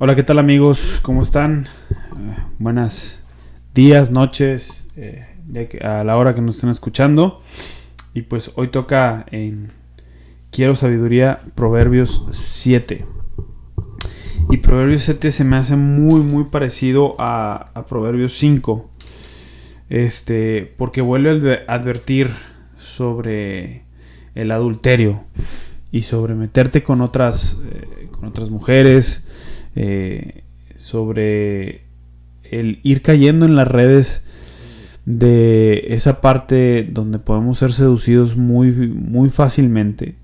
Hola, ¿qué tal amigos? ¿Cómo están? Eh, buenas días, noches, eh, a la hora que nos estén escuchando. Y pues hoy toca en Quiero Sabiduría Proverbios 7. Y Proverbios 7 se me hace muy, muy parecido a, Proverbios 5. Este, porque vuelve a advertir sobre el adulterio y sobre meterte con otras, eh, con otras mujeres, eh, sobre el ir cayendo en las redes de esa parte donde podemos ser seducidos muy, muy fácilmente.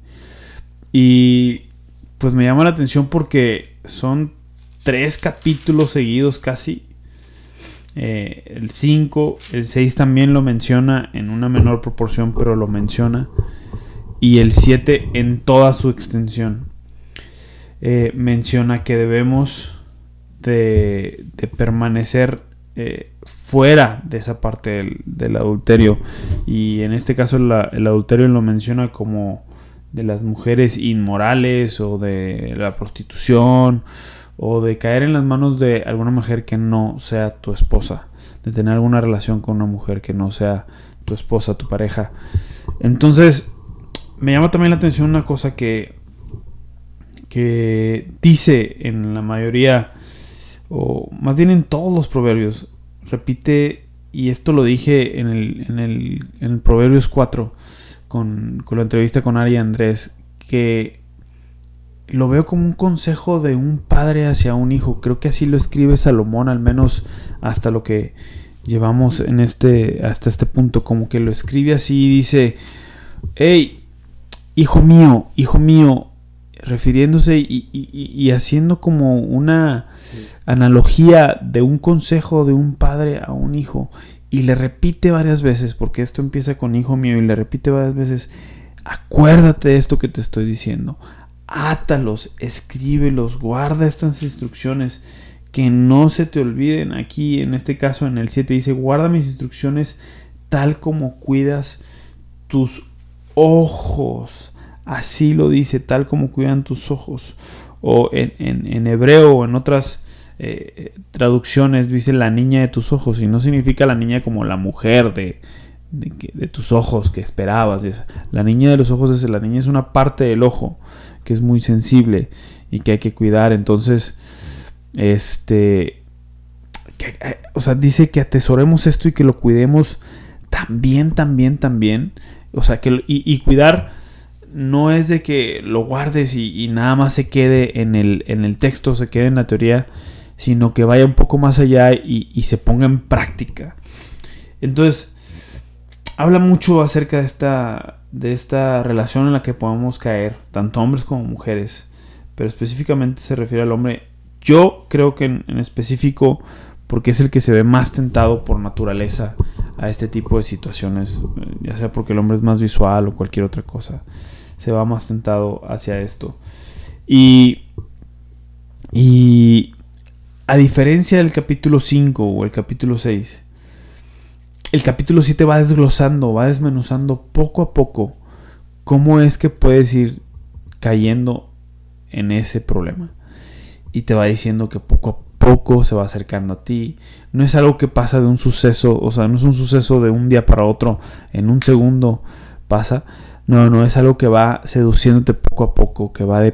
Y pues me llama la atención porque son tres capítulos seguidos casi. Eh, el 5, el 6 también lo menciona en una menor proporción, pero lo menciona. Y el 7 en toda su extensión. Eh, menciona que debemos de, permanecer eh, fuera de esa parte del, adulterio. Y en este caso el adulterio lo menciona como de las mujeres inmorales o de la prostitución o de caer en las manos de alguna mujer que no sea tu esposa, de tener alguna relación con una mujer que no sea tu esposa, tu pareja. Entonces, me llama también la atención una cosa que que dice en la mayoría, o más bien en todos los proverbios, repite, y esto lo dije en el, en el, en Proverbios 4, con, con, la entrevista con Ari Andrés, que lo veo como un consejo de un padre hacia un hijo. Creo que así lo escribe Salomón, al menos hasta lo que llevamos en este, hasta este punto, como que lo escribe así y dice, hey, hijo mío, hijo mío, refiriéndose y, haciendo como una analogía de un consejo de un padre a un hijo y le repite varias veces, porque esto empieza con hijo mío y le repite varias veces, acuérdate de esto que te estoy diciendo, átalos, escríbelos, guarda estas instrucciones, que no se te olviden. Aquí en este caso en el 7 dice, guarda mis instrucciones tal como cuidas tus ojos así lo dice, tal como cuidan tus ojos. O en, hebreo o en otras eh, traducciones dice la niña de tus ojos y no significa la niña como la mujer de, tus ojos que esperabas. La niña de los ojos es la niña es una parte del ojo que es muy sensible y que hay que cuidar. Entonces, este, eh, o sea, dice que atesoremos esto y que lo cuidemos también, también, también. O sea, que y cuidar no es de que lo guardes y, nada más se quede en el, en el, texto, se quede en la teoría, sino que vaya un poco más allá y, se ponga en práctica. Entonces, habla mucho acerca de esta, de esta relación en la que podemos caer, tanto hombres como mujeres, pero específicamente se refiere al hombre. Yo creo que en específico, porque es el que se ve más tentado por naturaleza a este tipo de situaciones, ya sea porque el hombre es más visual o cualquier otra cosa se va más tentado hacia esto. Y, y a diferencia del capítulo 5 o el capítulo 6, el capítulo 7 va desglosando, va desmenuzando poco a poco cómo es que puedes ir cayendo en ese problema. Y te va diciendo que poco a poco se va acercando a ti. No es algo que pasa de un suceso, o sea, no es un suceso de un día para otro, en un segundo pasa, no, no, es algo que va seduciéndote poco a poco, que va de,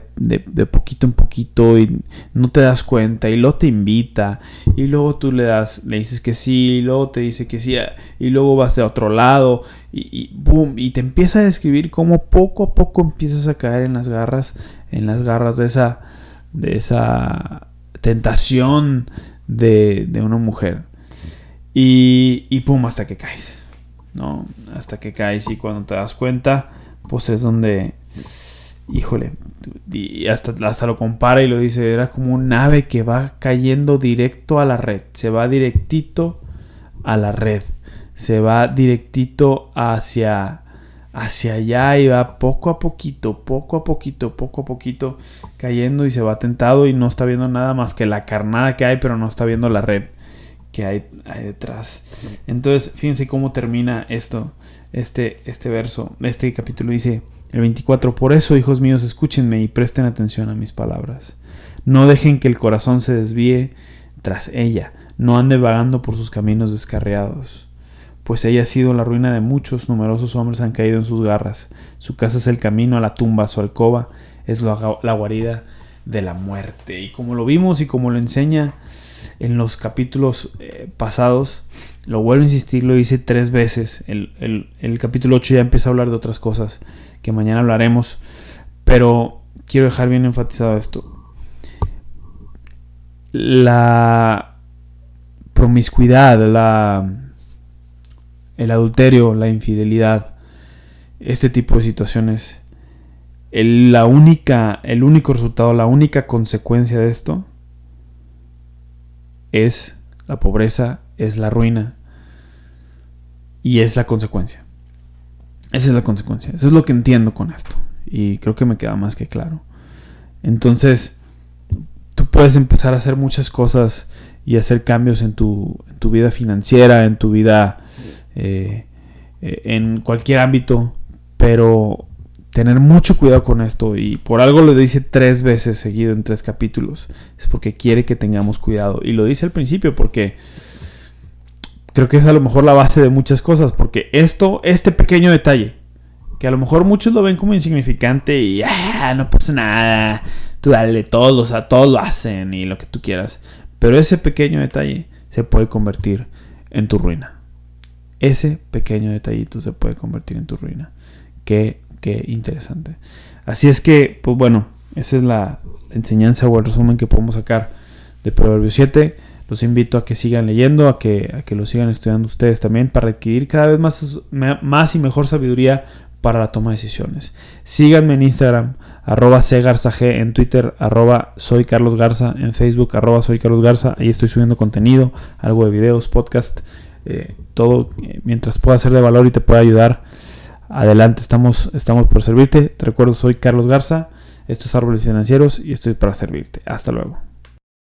poquito en poquito y no te das cuenta y luego te invita y luego tú le das, le dices que sí y luego te dice que sí y luego vas de otro lado y, y boom, y te empieza a describir cómo poco a poco empiezas a caer en las garras, en las garras de esa, de esa tentación de, de una mujer y, y pum, hasta que caes. ¿No? Hasta que caes y cuando te das cuenta, pues es donde, híjole, y hasta, hasta lo compara y lo dice, era como un ave que va cayendo directo a la red, se va directito a la red, se va directito hacia, hacia allá y va poco a poquito, poco a poquito, poco a poquito cayendo y se va tentado y no está viendo nada más que la carnada que hay, pero no está viendo la red hay detrás. Entonces, fíjense cómo termina esto este, este verso, este capítulo dice, El 24, por eso, hijos míos, escúchenme y presten atención a mis palabras. No dejen que el corazón se desvíe tras ella, no ande vagando por sus caminos descarriados. Pues ella ha sido la ruina de muchos, numerosos hombres han caído en sus garras. Su casa es el camino a la tumba, su alcoba es la guarida de la muerte. Y como lo vimos y como lo enseña en los capítulos eh, pasados, lo vuelvo a insistir, lo hice tres veces. El, el capítulo 8 ya empieza a hablar de otras cosas que mañana hablaremos, pero quiero dejar bien enfatizado esto. La promiscuidad, la, el adulterio, la infidelidad, este tipo de situaciones, el, la única, el único resultado, la única consecuencia de esto es la pobreza, es la ruina y es la consecuencia. Esa es la consecuencia. Eso es lo que entiendo con esto. Y creo que me queda más que claro. Entonces, tú puedes empezar a hacer muchas cosas y hacer cambios en tu, vida financiera, en tu vida, eh, eh, en cualquier ámbito, pero tener mucho cuidado con esto y por algo lo dice tres veces seguido en tres capítulos, es porque quiere que tengamos cuidado y lo dice al principio porque creo que es a lo mejor la base de muchas cosas, porque esto, este pequeño detalle, que a lo mejor muchos lo ven como insignificante y ah, no pasa nada, tú dale todo, o sea, todos lo hacen y lo que tú quieras, pero ese pequeño detalle se puede convertir en tu ruina. Ese pequeño detallito se puede convertir en tu ruina. Qué, qué interesante. Así es que, pues bueno, esa es la enseñanza o el resumen que podemos sacar de Proverbio 7 los invito a que sigan leyendo, a que, a que lo sigan estudiando ustedes también para adquirir cada vez más, más y mejor sabiduría para la toma de decisiones. Síganme en Instagram, arroba cgarzag, en Twitter, arroba soy Carlos Garza, en Facebook, arroba soy Carlos Garza. Ahí estoy subiendo contenido, algo de videos, podcast, eh, todo eh, mientras pueda ser de valor y te pueda ayudar. Adelante, estamos, estamos por servirte. Te recuerdo, soy Carlos Garza. Esto es Árboles Financieros y estoy para servirte. Hasta luego.